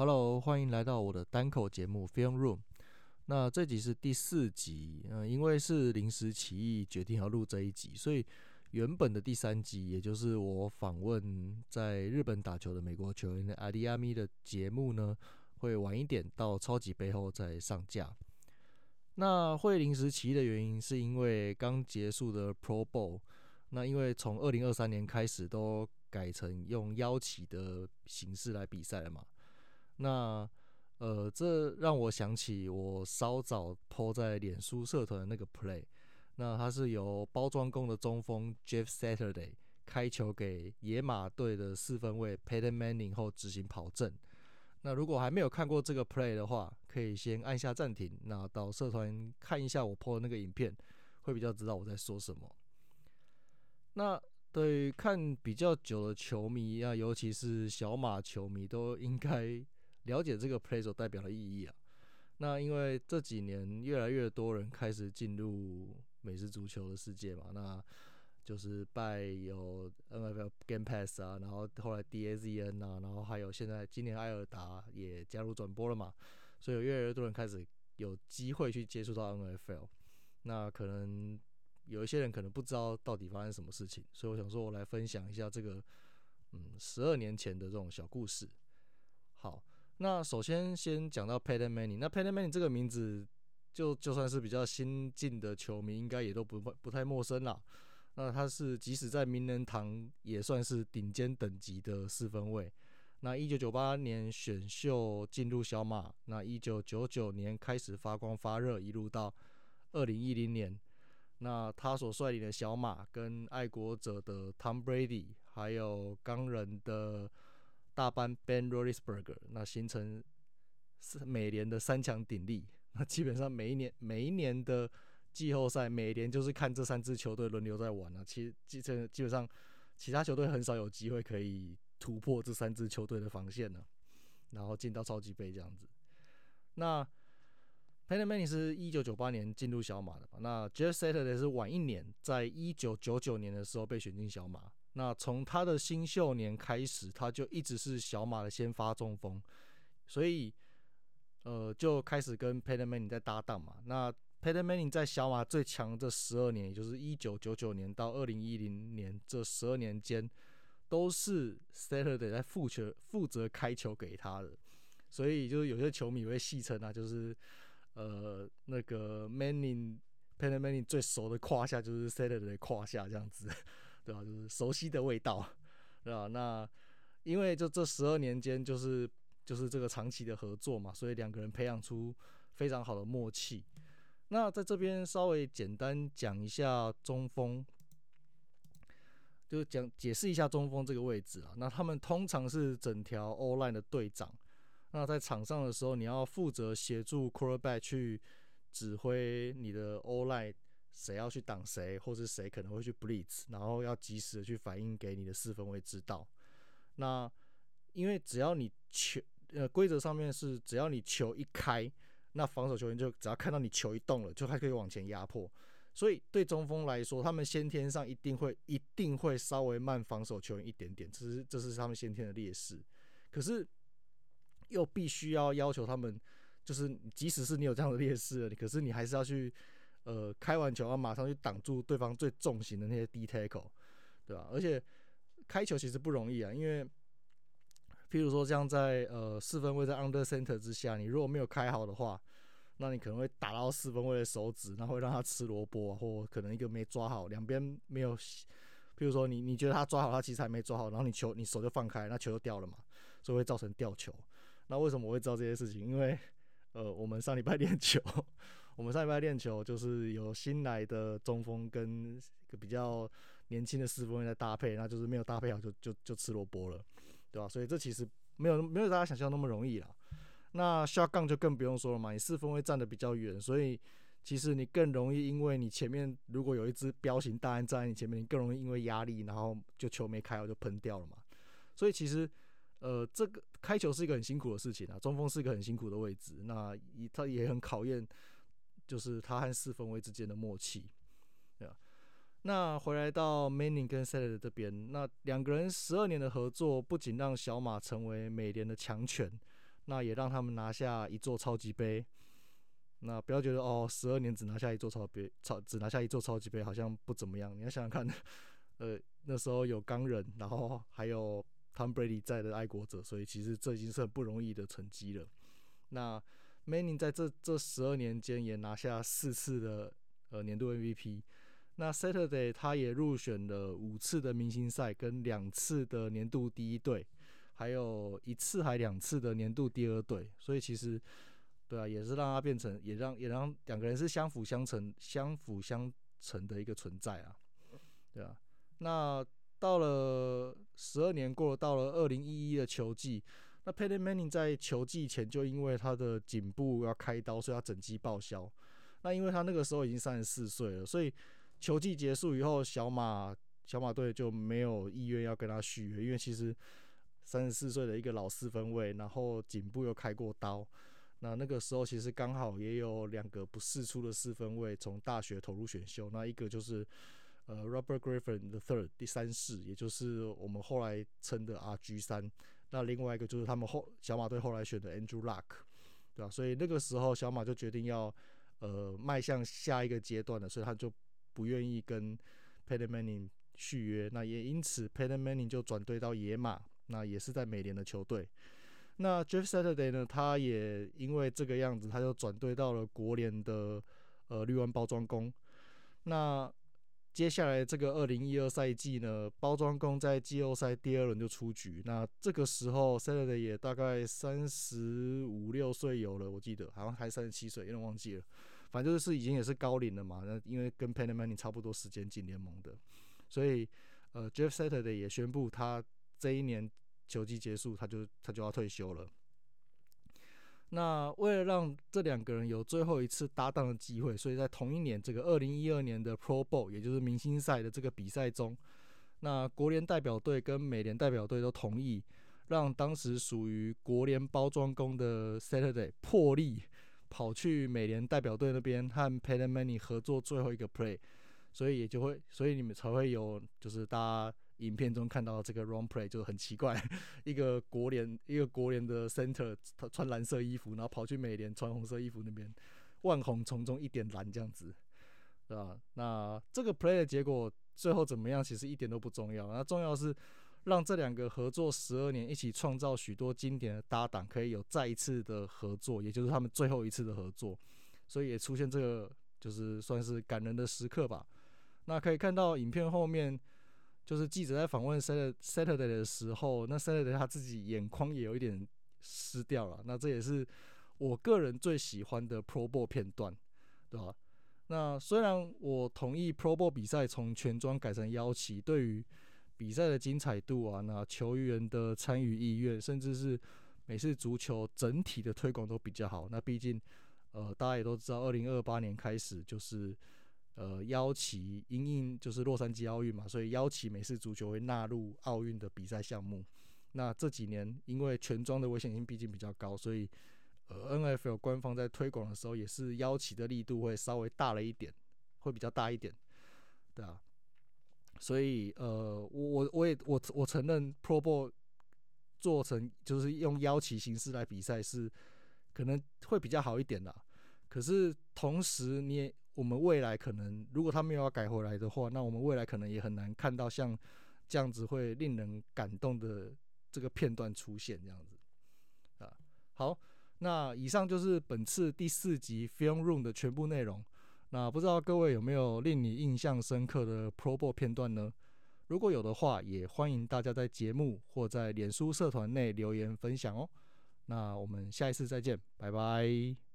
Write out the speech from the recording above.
Hello，欢迎来到我的单口节目《Film Room》。那这集是第四集，嗯、呃，因为是临时起意决定要录这一集，所以原本的第三集，也就是我访问在日本打球的美国球员的阿迪亚米的节目呢，会晚一点到超级杯后再上架。那会临时起意的原因，是因为刚结束的 Pro Bowl，那因为从二零二三年开始都改成用邀请的形式来比赛了嘛，那。呃，这让我想起我稍早 po 在脸书社团的那个 play，那它是由包装工的中锋 Jeff Saturday 开球给野马队的四分卫 Peyton Manning 后执行跑阵。那如果还没有看过这个 play 的话，可以先按下暂停，那到社团看一下我 po 的那个影片，会比较知道我在说什么。那对于看比较久的球迷啊，尤其是小马球迷，都应该。了解这个 play 所代表的意义啊，那因为这几年越来越多人开始进入美式足球的世界嘛，那就是拜有 NFL Game Pass 啊，然后后来 DAZN 啊，然后还有现在今年爱尔达也加入转播了嘛，所以越来越多人开始有机会去接触到 NFL。那可能有一些人可能不知道到底发生什么事情，所以我想说我来分享一下这个嗯十二年前的这种小故事。好。那首先先讲到 Peyton Manning，那 Peyton Manning 这个名字就就算是比较新进的球迷，应该也都不不太陌生啦。那他是即使在名人堂也算是顶尖等级的四分卫。那一九九八年选秀进入小马，那一九九九年开始发光发热，一路到二零一零年，那他所率领的小马跟爱国者的 Tom Brady，还有钢人的。大班 Ben Roelisberger 那形成是美联的三强鼎立。那基本上每一年每一年的季后赛，每年就是看这三支球队轮流在玩啊。其实基本基本上其他球队很少有机会可以突破这三支球队的防线呢，然后进到超级杯这样子。那 Peyton Manning 是一九九八年进入小马的吧？那 Jeff Saturday 是晚一年，在一九九九年的时候被选进小马。那从他的新秀年开始，他就一直是小马的先发中锋，所以呃就开始跟 Peter Man in 在搭档嘛。那 Peter Man in 在小马最强这十二年，也就是一九九九年到二零一零年这十二年间，都是 Saturday 在负责负责开球给他的。所以就是有些球迷会戏称啊，就是呃那个 Manning p e t e r Manning 最熟的胯下就是 Saturday 的胯下这样子。对吧？就是熟悉的味道，对吧？那因为就这十二年间，就是就是这个长期的合作嘛，所以两个人培养出非常好的默契。那在这边稍微简单讲一下中锋，就讲解释一下中锋这个位置啊。那他们通常是整条 O-line 的队长。那在场上的时候，你要负责协助 quarterback 去指挥你的 O-line。谁要去挡谁，或是谁可能会去 blitz，然后要及时的去反映给你的四分卫知道。那因为只要你球，呃，规则上面是只要你球一开，那防守球员就只要看到你球一动了，就还可以往前压迫。所以对中锋来说，他们先天上一定会一定会稍微慢防守球员一点点，这是这是他们先天的劣势。可是又必须要要求他们，就是即使是你有这样的劣势了，可是你还是要去。呃，开完球要马上去挡住对方最重型的那些 D tackle，对吧？而且开球其实不容易啊，因为譬如说这样在呃四分位在 under center 之下，你如果没有开好的话，那你可能会打到四分位的手指，然后会让他吃萝卜，或可能一个没抓好，两边没有，譬如说你你觉得他抓好，他其实还没抓好，然后你球你手就放开，那球就掉了嘛，所以会造成掉球。那为什么我会知道这些事情？因为呃，我们上礼拜练球，我们上礼拜练球就是有新来的中锋跟一个比较年轻的四分在搭配，那就是没有搭配好就就就吃萝卜了，对吧？所以这其实没有没有大家想象那么容易啦。那 shotgun 就更不用说了嘛，你四分卫站得比较远，所以其实你更容易，因为你前面如果有一只彪形大汉站在你前面，你更容易因为压力，然后就球没开好就喷掉了嘛。所以其实。呃，这个开球是一个很辛苦的事情啊，中锋是一个很辛苦的位置，那他也很考验，就是他和四分卫之间的默契，对吧？那回来到 Manning 跟 s a l a d 这边，那两个人十二年的合作，不仅让小马成为美联的强权，那也让他们拿下一座超级杯。那不要觉得哦，十二年只拿下一座超杯，超只拿下一座超级杯好像不怎么样。你要想想看，呃，那时候有钢人，然后还有 Tom Brady 在的爱国者，所以其实这已经是很不容易的成绩了。那 Manning 在这这十二年间也拿下四次的呃年度 MVP。那 Saturday 他也入选了五次的明星赛，跟两次的年度第一队，还有一次还两次的年度第二队。所以其实。对啊，也是让他变成，也让也让两个人是相辅相成、相辅相成的一个存在啊。对啊，那到了十二年过了，到了二零一一的球季，那 Peyton Manning 在球季前就因为他的颈部要开刀，所以他整季报销。那因为他那个时候已经三十四岁了，所以球季结束以后，小马小马队就没有意愿要跟他续约，因为其实三十四岁的一个老四分卫，然后颈部又开过刀。那那个时候其实刚好也有两个不释出的四分卫从大学投入选秀，那一个就是呃 Robert Griffin the Third 第三世，也就是我们后来称的 RG 三。那另外一个就是他们后小马队后来选的 Andrew Luck，对吧？所以那个时候小马就决定要呃迈向下一个阶段了，所以他就不愿意跟 Peyton Manning 续约。那也因此 Peyton Manning 就转队到野马，那也是在美联的球队。那 Jeff Saturday 呢？他也因为这个样子，他就转队到了国联的呃绿湾包装工。那接下来这个二零一二赛季呢，包装工在季后赛第二轮就出局。那这个时候 Saturday 也大概三十五六岁有了，我记得好像还三十七岁，有点忘记了。反正就是已经也是高龄了嘛。那因为跟 p e n a m a n i 差不多时间进联盟的，所以呃 Jeff Saturday 也宣布他这一年。球季结束，他就他就要退休了。那为了让这两个人有最后一次搭档的机会，所以在同一年，这个二零一二年的 Pro Bowl，也就是明星赛的这个比赛中，那国联代表队跟美联代表队都同意，让当时属于国联包装工的 Saturday 破例跑去美联代表队那边和 Peyton Manning 合作最后一个 play，所以也就会，所以你们才会有，就是大家。影片中看到这个 run play 就很奇怪，一个国联一个国联的 center，他穿蓝色衣服，然后跑去美联穿红色衣服那边，万红丛中一点蓝这样子，对吧？那这个 play 的结果最后怎么样，其实一点都不重要。那重要是让这两个合作十二年，一起创造许多经典的搭档，可以有再一次的合作，也就是他们最后一次的合作。所以也出现这个就是算是感人的时刻吧。那可以看到影片后面。就是记者在访问 Saturday 的时候，那 Saturday 他自己眼眶也有一点湿掉了。那这也是我个人最喜欢的 Pro Bowl 片段，对吧？那虽然我同意 Pro Bowl 比赛从全装改成腰旗，对于比赛的精彩度啊，那球员的参与意愿，甚至是美式足球整体的推广都比较好。那毕竟，呃，大家也都知道，二零二八年开始就是。呃，邀旗因应就是洛杉矶奥运嘛，所以邀旗美式足球会纳入奥运的比赛项目。那这几年因为全装的危险性毕竟比较高，所以呃，NFL 官方在推广的时候也是邀旗的力度会稍微大了一点，会比较大一点，对啊。所以呃，我我我也我我承认 Pro Bowl 做成就是用邀旗形式来比赛是可能会比较好一点的。可是同时你也。我们未来可能，如果他没有要改回来的话，那我们未来可能也很难看到像这样子会令人感动的这个片段出现这样子啊。好，那以上就是本次第四集 Film Room 的全部内容。那不知道各位有没有令你印象深刻的 Pro Bowl 片段呢？如果有的话，也欢迎大家在节目或在脸书社团内留言分享哦。那我们下一次再见，拜拜。